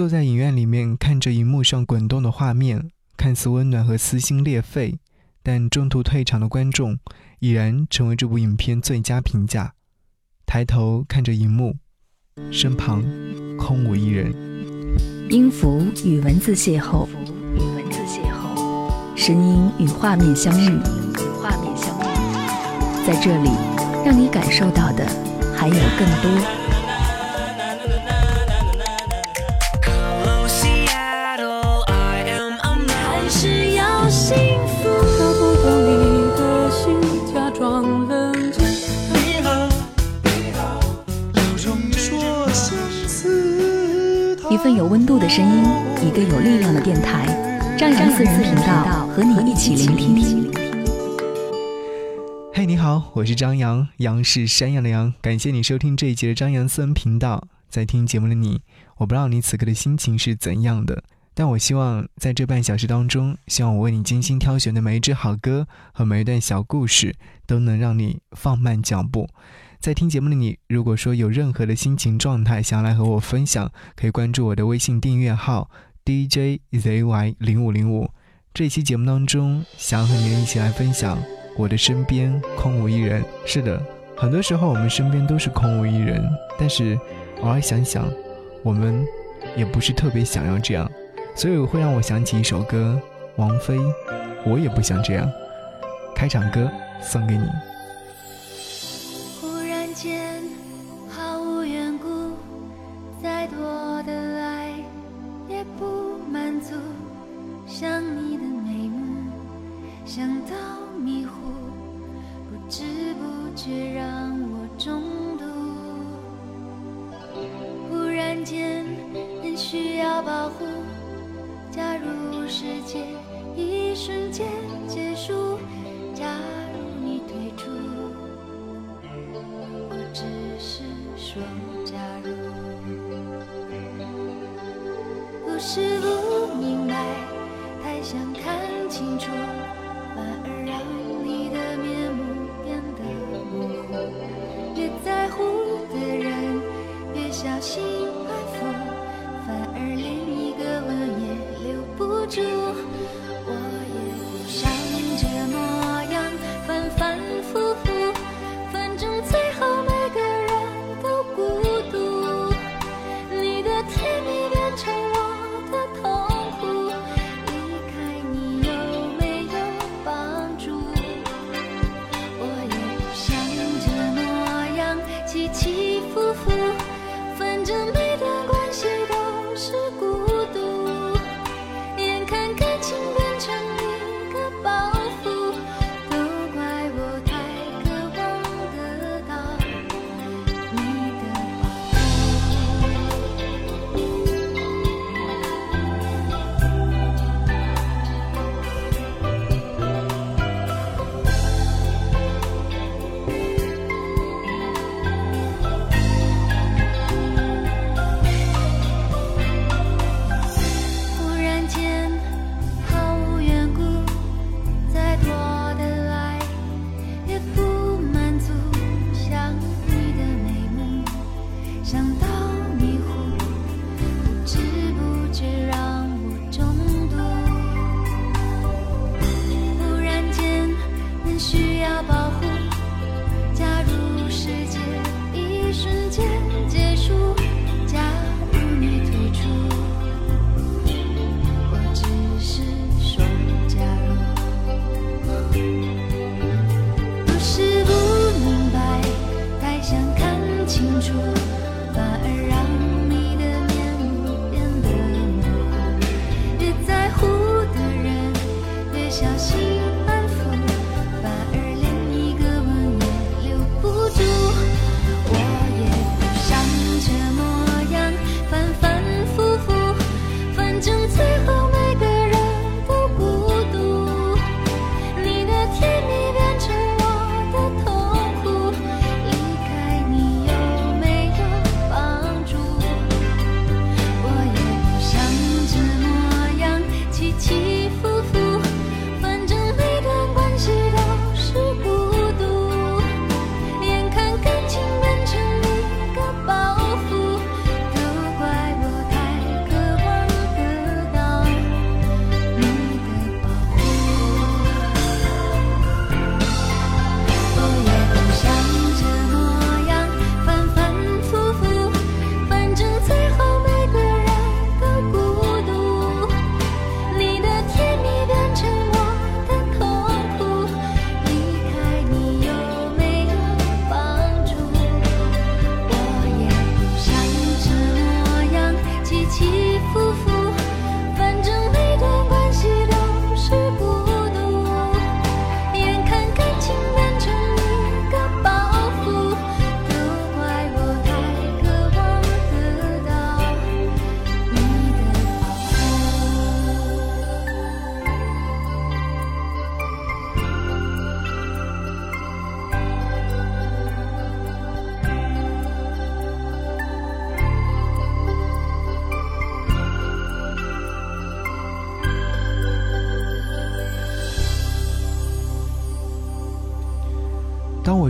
坐在影院里面看着荧幕上滚动的画面，看似温暖和撕心裂肺，但中途退场的观众已然成为这部影片最佳评价。抬头看着荧幕，身旁空无一人。音符与文字邂逅，与文字邂逅，声音与画面相遇，与画面相遇，在这里，让你感受到的还有更多。一份有温度的声音，一个有力量的电台，张扬私人频道和你一起聆听。嘿，你好，我是张扬，杨是山羊的羊。感谢你收听这一节的张扬私人频道。在听节目的你，我不知道你此刻的心情是怎样的，但我希望在这半小时当中，希望我为你精心挑选的每一支好歌和每一段小故事，都能让你放慢脚步。在听节目的你，如果说有任何的心情状态想要来和我分享，可以关注我的微信订阅号 DJZY 零五零五。这期节目当中，想和你一起来分享我的身边空无一人。是的，很多时候我们身边都是空无一人，但是偶尔想想，我们也不是特别想要这样，所以会让我想起一首歌王菲。我也不想这样。开场歌送给你。忽然间毫无缘故再多的爱也不满足想你的眉目想到迷糊不知不觉让我中毒。忽然间很需要保护世界一瞬间结束假如你退出我只是说假如。不是不没。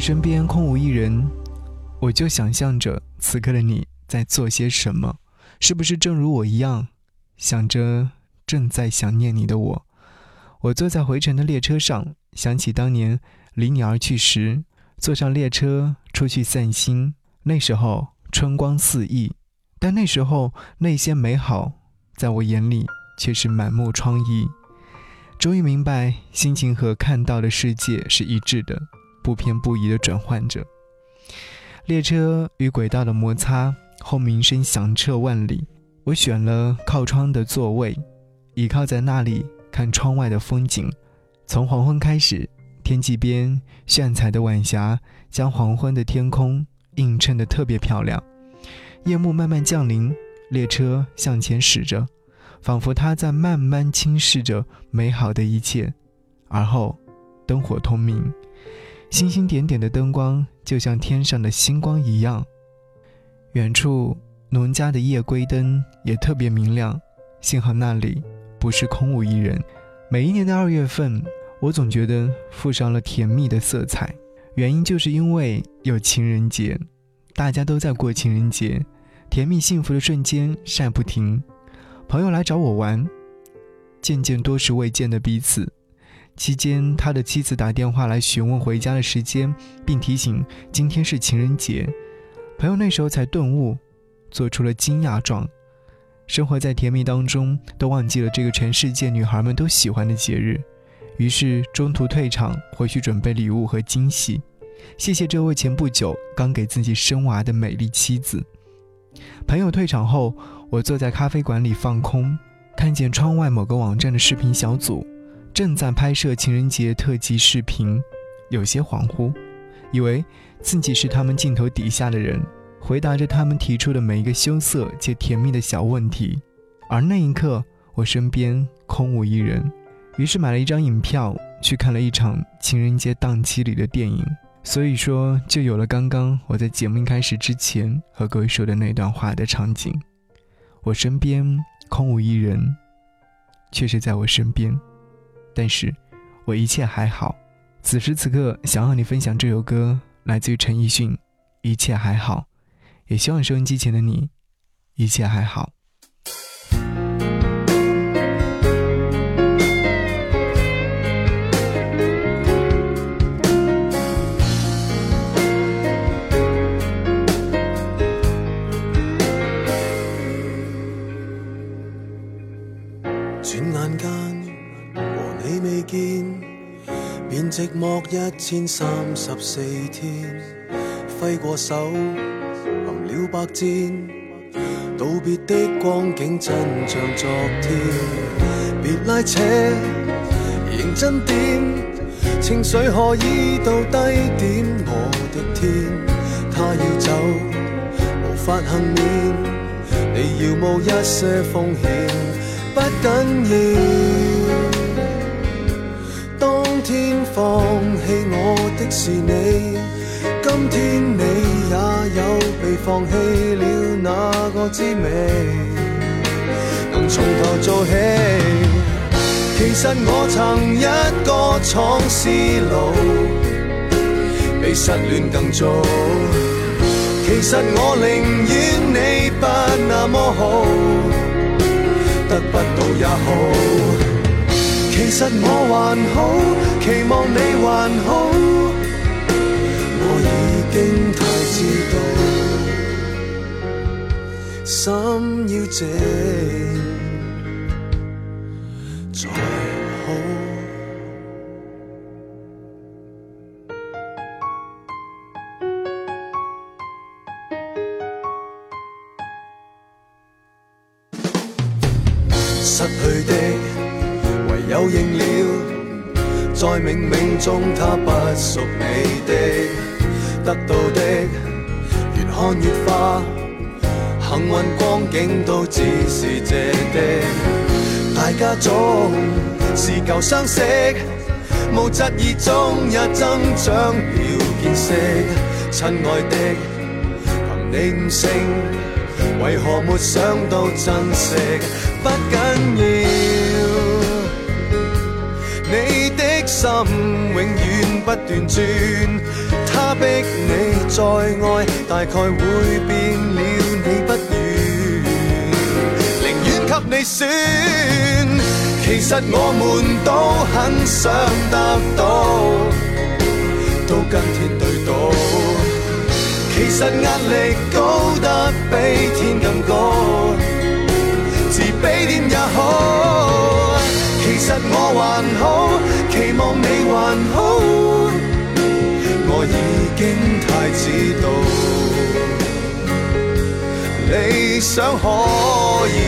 身边空无一人，我就想象着此刻的你在做些什么，是不是正如我一样，想着正在想念你的我？我坐在回程的列车上，想起当年离你而去时，坐上列车出去散心，那时候春光四溢，但那时候那些美好，在我眼里却是满目疮痍。终于明白，心情和看到的世界是一致的，不偏不倚地转换着。列车与轨道的摩擦，轰鸣声响彻万里。我选了靠窗的座位，倚靠在那里看窗外的风景。从黄昏开始，天际边炫彩的晚霞将黄昏的天空映衬得特别漂亮。夜幕慢慢降临，列车向前驶着。仿佛它在慢慢轻视着美好的一切，而后，灯火通明，星星点点的灯光就像天上的星光一样。远处农家的夜归灯也特别明亮，幸好那里不是空无一人。每一年的二月份，我总觉得附上了甜蜜的色彩，原因就是因为有情人节，大家都在过情人节，甜蜜幸福的瞬间晒不停。朋友来找我玩，渐渐多时未见的彼此。期间，他的妻子打电话来询问回家的时间，并提醒今天是情人节。朋友那时候才顿悟，做出了惊讶状。生活在甜蜜当中，都忘记了这个全世界女孩们都喜欢的节日，于是中途退场，回去准备礼物和惊喜。谢谢这位前不久刚给自己生娃的美丽妻子。朋友退场后。我坐在咖啡馆里放空，看见窗外某个网站的视频小组正在拍摄情人节特辑视频，有些恍惚，以为自己是他们镜头底下的人，回答着他们提出的每一个羞涩且甜蜜的小问题。而那一刻，我身边空无一人，于是买了一张影票，去看了一场情人节档期里的电影。所以说，就有了刚刚我在节目一开始之前和各位说的那段话的场景。我身边空无一人，却是在我身边，但是我一切还好。此时此刻，想和你分享这首歌，来自于陈奕迅，《一切还好》，也希望收音机前的你，一切还好。莫一千三十四天，挥过手，含了白箭，道别的光景真像昨天。别拉扯，认真点，情绪何以到低点？我的天，他要走，无法幸免，你要冒一些风险，不紧要。放弃我的是你，今天你也有被放弃了那个滋味，能从头做起。其实我曾一个闯思路，比失恋更早。其实我宁愿你不那么好，得不到也好。其实我还好，期望你还好，我已经太知道，心要静。相识，无疾而终也增长了见识。亲爱的，凭你悟性，为何没想到珍惜？不紧要，你的。心永远不断转，他逼你再爱，大概会变了你不愿，宁愿给你选。其实我们都很想得到，都跟天对赌。其实压力高得比天更高，自卑点也好。其实我还好，期望你还好，我已经太知道，理想可以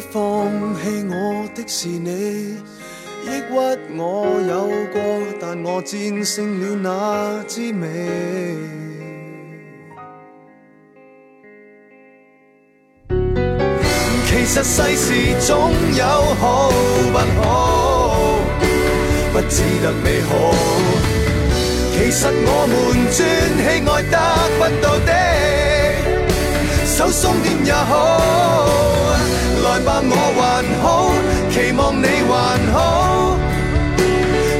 放弃我的是你，抑郁我有过，但我战胜了那滋味。其实世事总有好不好，不只得美好。其实我们专喜爱得不到的，手松点也好。来吧，我还好，期望你还好，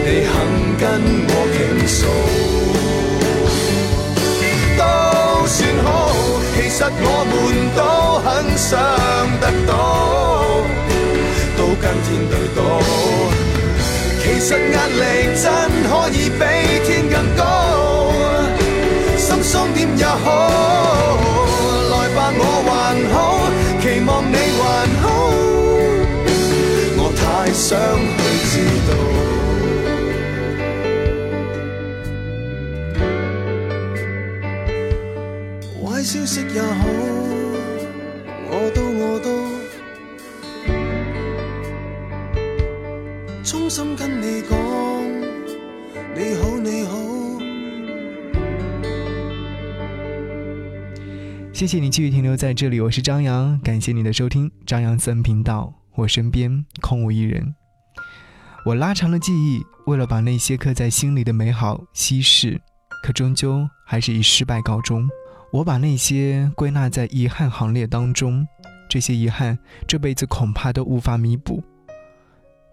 你肯跟我倾诉，都算好。其实我们都很想得到，都跟天对赌。其实压力真可以比天衷心跟你讲，你好你好。谢谢你继续停留在这里，我是张扬，感谢你的收听，张扬私人频道，我身边空无一人。我拉长了记忆，为了把那些刻在心里的美好稀释，可终究还是以失败告终。我把那些归纳在遗憾行列当中，这些遗憾这辈子恐怕都无法弥补。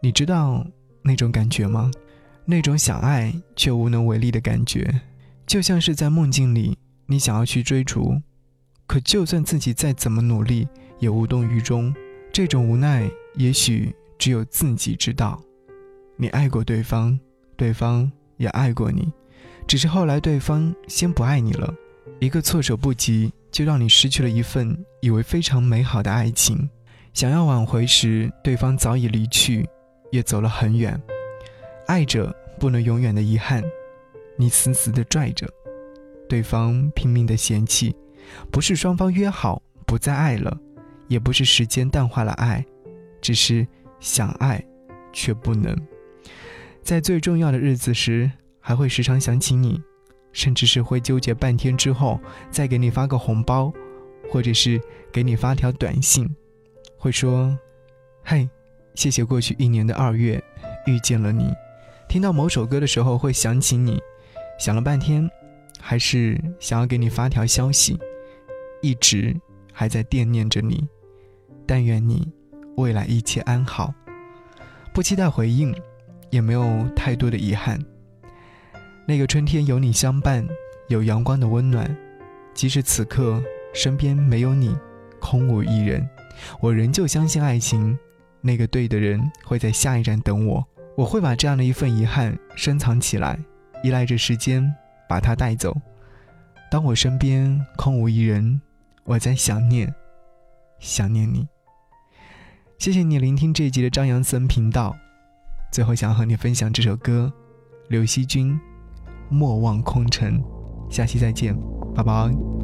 你知道那种感觉吗？那种想爱却无能为力的感觉，就像是在梦境里，你想要去追逐。可就算自己再怎么努力，也无动于衷。这种无奈，也许只有自己知道。你爱过对方，对方也爱过你，只是后来对方先不爱你了。一个措手不及，就让你失去了一份以为非常美好的爱情。想要挽回时，对方早已离去，也走了很远。爱着不能永远的遗憾，你死死的拽着，对方拼命的嫌弃。不是双方约好不再爱了，也不是时间淡化了爱，只是想爱却不能。在最重要的日子时，还会时常想起你，甚至是会纠结半天之后再给你发个红包，或者是给你发条短信，会说：“嘿，谢谢过去一年的二月遇见了你。”听到某首歌的时候会想起你，想了半天，还是想要给你发条消息。一直还在惦念着你，但愿你未来一切安好。不期待回应，也没有太多的遗憾。那个春天有你相伴，有阳光的温暖。即使此刻身边没有你，空无一人，我仍旧相信爱情。那个对的人会在下一站等我。我会把这样的一份遗憾深藏起来，依赖着时间把它带走。当我身边空无一人，我在想念，想念你。谢谢你聆听这一集的张扬森频道。最后想和你分享这首歌，刘惜君《莫忘空城》。下期再见，拜拜。